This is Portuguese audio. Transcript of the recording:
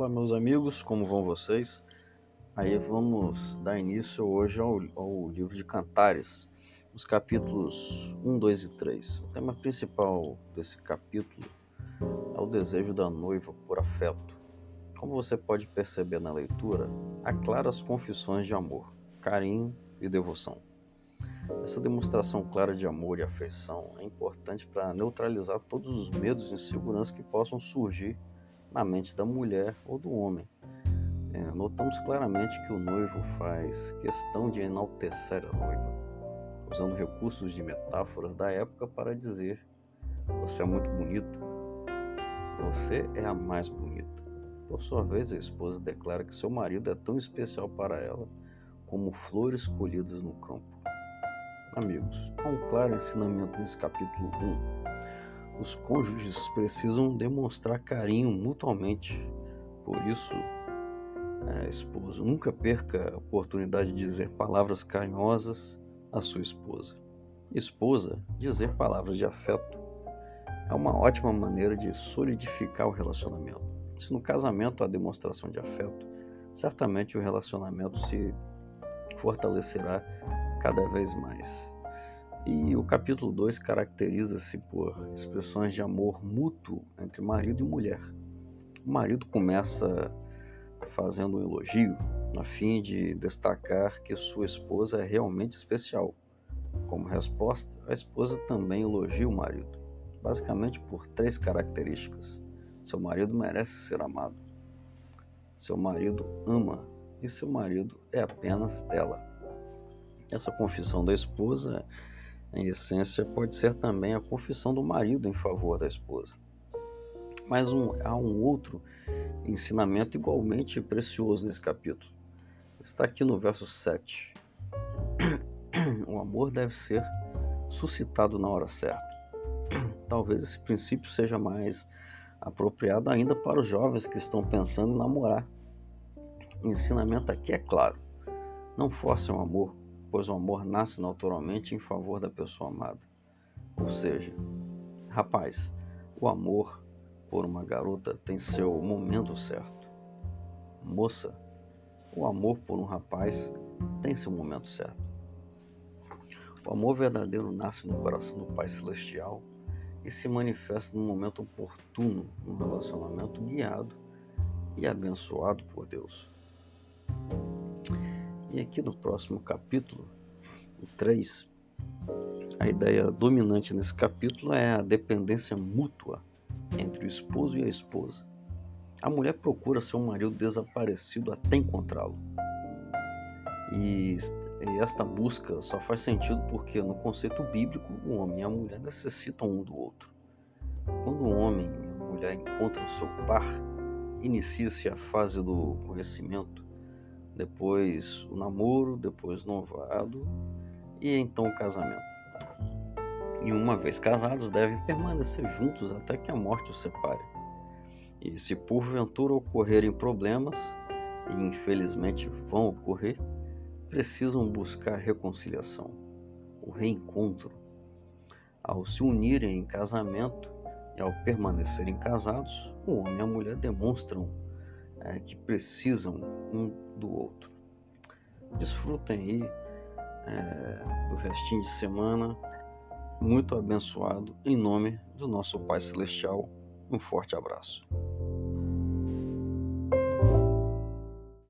Olá, meus amigos, como vão vocês? Aí vamos dar início hoje ao, ao livro de Cantares, os capítulos 1, 2 e 3. O tema principal desse capítulo é o desejo da noiva por afeto. Como você pode perceber na leitura, há claras confissões de amor, carinho e devoção. Essa demonstração clara de amor e afeição é importante para neutralizar todos os medos e inseguranças que possam surgir na mente da mulher ou do homem. É, notamos claramente que o noivo faz questão de enaltecer a noiva, usando recursos de metáforas da época para dizer: Você é muito bonita, você é a mais bonita. Por sua vez, a esposa declara que seu marido é tão especial para ela como flores colhidas no campo. Amigos, há um claro ensinamento nesse capítulo 1 os cônjuges precisam demonstrar carinho mutuamente. Por isso, é, esposo, nunca perca a oportunidade de dizer palavras carinhosas à sua esposa. Esposa, dizer palavras de afeto é uma ótima maneira de solidificar o relacionamento. Se no casamento há demonstração de afeto, certamente o relacionamento se fortalecerá cada vez mais. E o capítulo 2 caracteriza-se por expressões de amor mútuo entre marido e mulher. O marido começa fazendo um elogio, a fim de destacar que sua esposa é realmente especial. Como resposta, a esposa também elogia o marido, basicamente por três características: seu marido merece ser amado, seu marido ama e seu marido é apenas dela. Essa confissão da esposa em essência, pode ser também a confissão do marido em favor da esposa. Mas um, há um outro ensinamento igualmente precioso nesse capítulo. Está aqui no verso 7. O amor deve ser suscitado na hora certa. Talvez esse princípio seja mais apropriado ainda para os jovens que estão pensando em namorar. O ensinamento aqui é claro: não forcem o amor, pois o amor nasce naturalmente em favor da pessoa amada. Ou seja, rapaz, o amor por uma garota tem seu momento certo. Moça, o amor por um rapaz tem seu momento certo. O amor verdadeiro nasce no coração do Pai Celestial e se manifesta no momento oportuno, num relacionamento guiado e abençoado por Deus. E aqui no próximo capítulo, o 3, a ideia dominante nesse capítulo é a dependência mútua entre o esposo e a esposa. A mulher procura seu marido desaparecido até encontrá-lo. E esta busca só faz sentido porque, no conceito bíblico, o homem e a mulher necessitam um do outro. Quando o homem e a mulher encontram seu par, inicia-se a fase do conhecimento depois o namoro, depois o noivado e então o casamento. E uma vez casados, devem permanecer juntos até que a morte os separe. E se porventura ocorrerem problemas, e infelizmente vão ocorrer, precisam buscar reconciliação, o reencontro. Ao se unirem em casamento e ao permanecerem casados, o homem e a mulher demonstram é, que precisam um do outro. Desfrutem aí é, do restinho de semana muito abençoado em nome do nosso Pai Celestial. Um forte abraço.